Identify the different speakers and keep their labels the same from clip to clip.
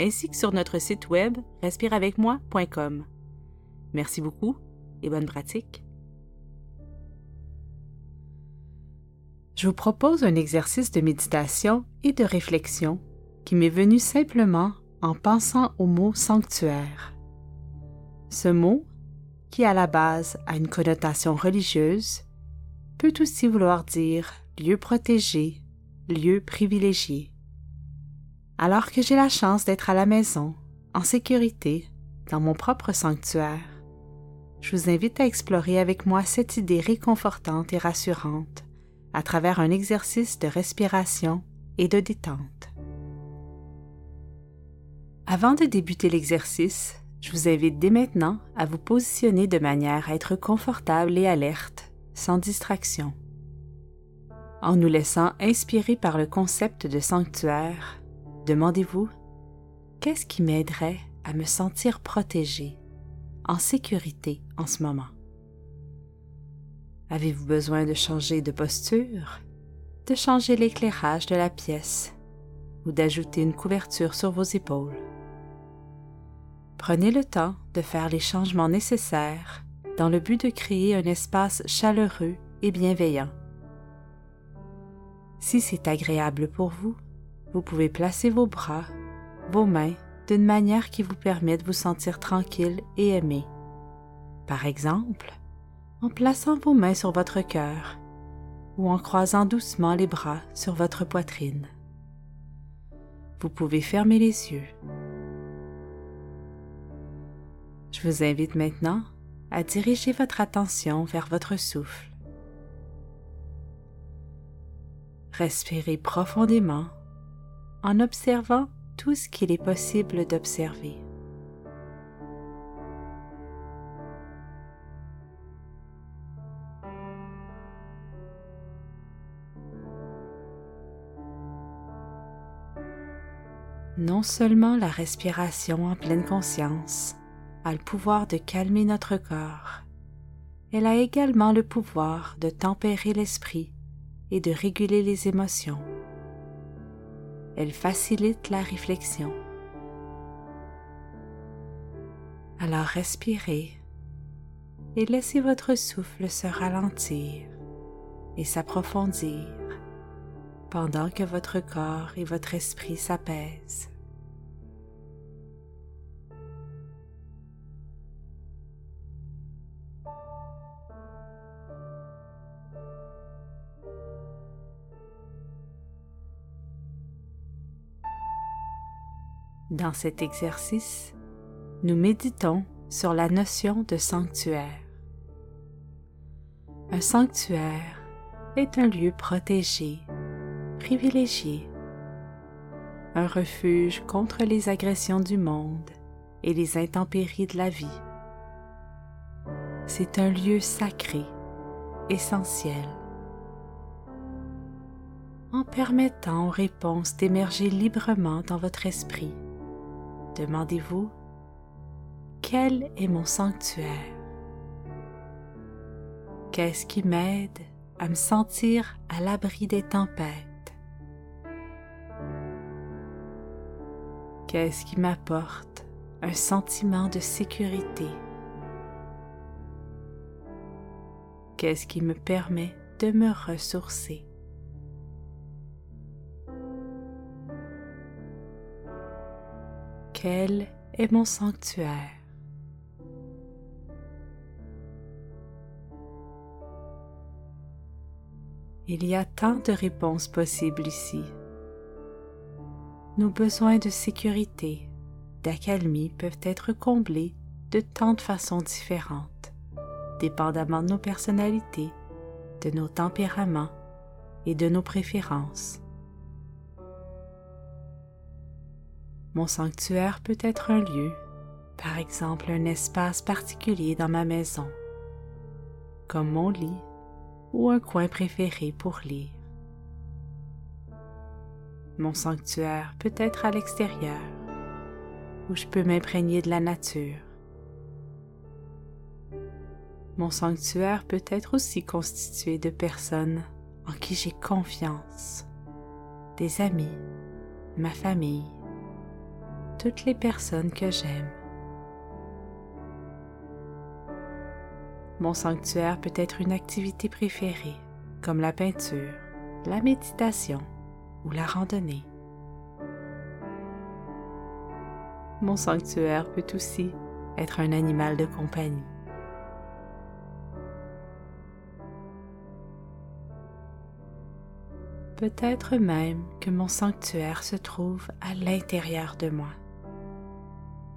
Speaker 1: ainsi que sur notre site web respireavecmoi.com. Merci beaucoup et bonne pratique. Je vous propose un exercice de méditation et de réflexion qui m'est venu simplement en pensant au mot sanctuaire. Ce mot, qui à la base a une connotation religieuse, peut aussi vouloir dire lieu protégé, lieu privilégié. Alors que j'ai la chance d'être à la maison, en sécurité, dans mon propre sanctuaire, je vous invite à explorer avec moi cette idée réconfortante et rassurante à travers un exercice de respiration et de détente. Avant de débuter l'exercice, je vous invite dès maintenant à vous positionner de manière à être confortable et alerte, sans distraction. En nous laissant inspirer par le concept de sanctuaire, demandez-vous qu'est-ce qui m'aiderait à me sentir protégé, en sécurité en ce moment? Avez-vous besoin de changer de posture, de changer l'éclairage de la pièce ou d'ajouter une couverture sur vos épaules? Prenez le temps de faire les changements nécessaires dans le but de créer un espace chaleureux et bienveillant. Si c'est agréable pour vous, vous pouvez placer vos bras, vos mains d'une manière qui vous permet de vous sentir tranquille et aimé. Par exemple, en plaçant vos mains sur votre cœur ou en croisant doucement les bras sur votre poitrine. Vous pouvez fermer les yeux. Je vous invite maintenant à diriger votre attention vers votre souffle. Respirez profondément en observant tout ce qu'il est possible d'observer. non seulement la respiration en pleine conscience a le pouvoir de calmer notre corps, elle a également le pouvoir de tempérer l'esprit et de réguler les émotions. Elle facilite la réflexion. Alors respirez et laissez votre souffle se ralentir et s'approfondir pendant que votre corps et votre esprit s'apaisent. Dans cet exercice, nous méditons sur la notion de sanctuaire. Un sanctuaire est un lieu protégé, privilégié, un refuge contre les agressions du monde et les intempéries de la vie. C'est un lieu sacré, essentiel, en permettant aux réponses d'émerger librement dans votre esprit demandez-vous, quel est mon sanctuaire? Qu'est-ce qui m'aide à me sentir à l'abri des tempêtes? Qu'est-ce qui m'apporte un sentiment de sécurité? Qu'est-ce qui me permet de me ressourcer? Quel est mon sanctuaire Il y a tant de réponses possibles ici. Nos besoins de sécurité, d'accalmie peuvent être comblés de tant de façons différentes, dépendamment de nos personnalités, de nos tempéraments et de nos préférences. Mon sanctuaire peut être un lieu par exemple un espace particulier dans ma maison, comme mon lit ou un coin préféré pour lire. Mon sanctuaire peut être à l'extérieur, où je peux m'imprégner de la nature. Mon sanctuaire peut être aussi constitué de personnes en qui j'ai confiance, des amis, ma famille, toutes les personnes que j'aime. Mon sanctuaire peut être une activité préférée, comme la peinture, la méditation ou la randonnée. Mon sanctuaire peut aussi être un animal de compagnie. Peut-être même que mon sanctuaire se trouve à l'intérieur de moi,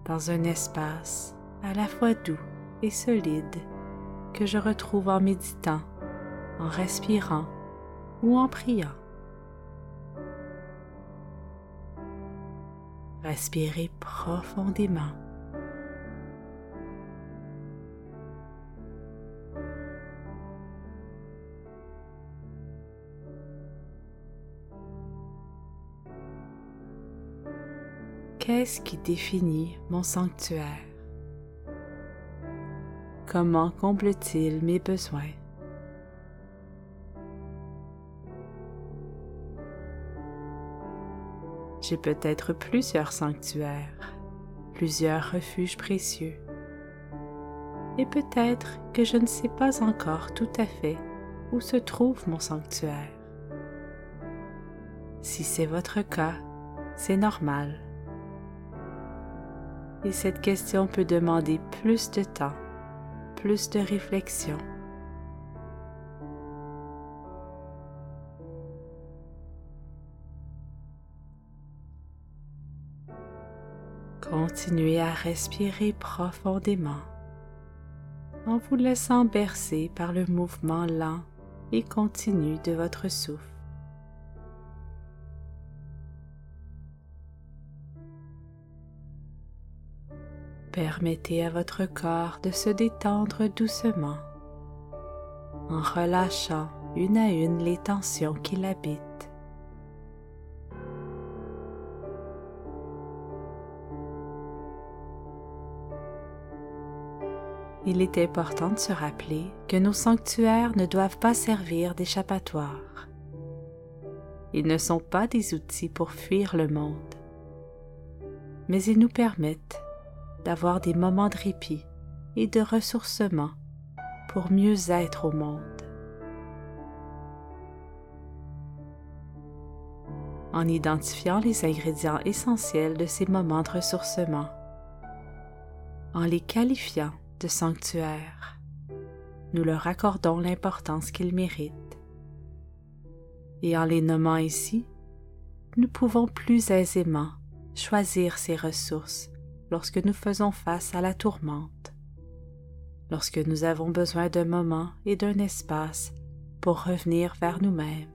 Speaker 1: dans un espace à la fois doux et solide que je retrouve en méditant, en respirant ou en priant. Respirez profondément. Qu'est-ce qui définit mon sanctuaire? Comment comble-t-il mes besoins? J'ai peut-être plusieurs sanctuaires, plusieurs refuges précieux. Et peut-être que je ne sais pas encore tout à fait où se trouve mon sanctuaire. Si c'est votre cas, c'est normal et cette question peut demander plus de temps, plus de réflexion. Continuez à respirer profondément en vous laissant bercer par le mouvement lent et continu de votre souffle. Permettez à votre corps de se détendre doucement en relâchant une à une les tensions qui l'habitent. Il est important de se rappeler que nos sanctuaires ne doivent pas servir d'échappatoire. Ils ne sont pas des outils pour fuir le monde, mais ils nous permettent d'avoir des moments de répit et de ressourcement pour mieux être au monde. En identifiant les ingrédients essentiels de ces moments de ressourcement, en les qualifiant de sanctuaires, nous leur accordons l'importance qu'ils méritent. Et en les nommant ici, nous pouvons plus aisément choisir ces ressources lorsque nous faisons face à la tourmente, lorsque nous avons besoin d'un moment et d'un espace pour revenir vers nous-mêmes.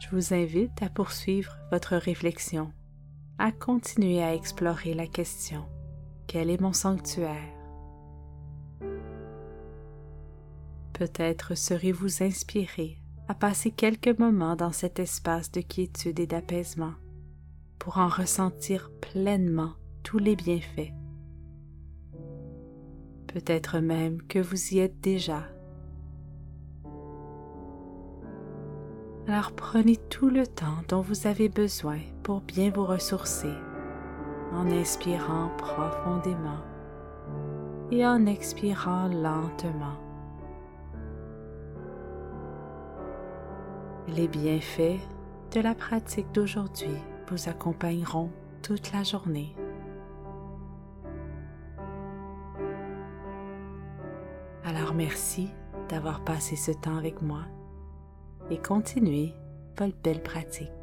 Speaker 1: Je vous invite à poursuivre votre réflexion, à continuer à explorer la question Quel est mon sanctuaire? Peut-être serez-vous inspiré à passer quelques moments dans cet espace de quiétude et d'apaisement pour en ressentir pleinement tous les bienfaits. Peut-être même que vous y êtes déjà. Alors prenez tout le temps dont vous avez besoin pour bien vous ressourcer en inspirant profondément et en expirant lentement. Les bienfaits de la pratique d'aujourd'hui vous accompagneront toute la journée. Alors merci d'avoir passé ce temps avec moi et continuez votre belle pratique.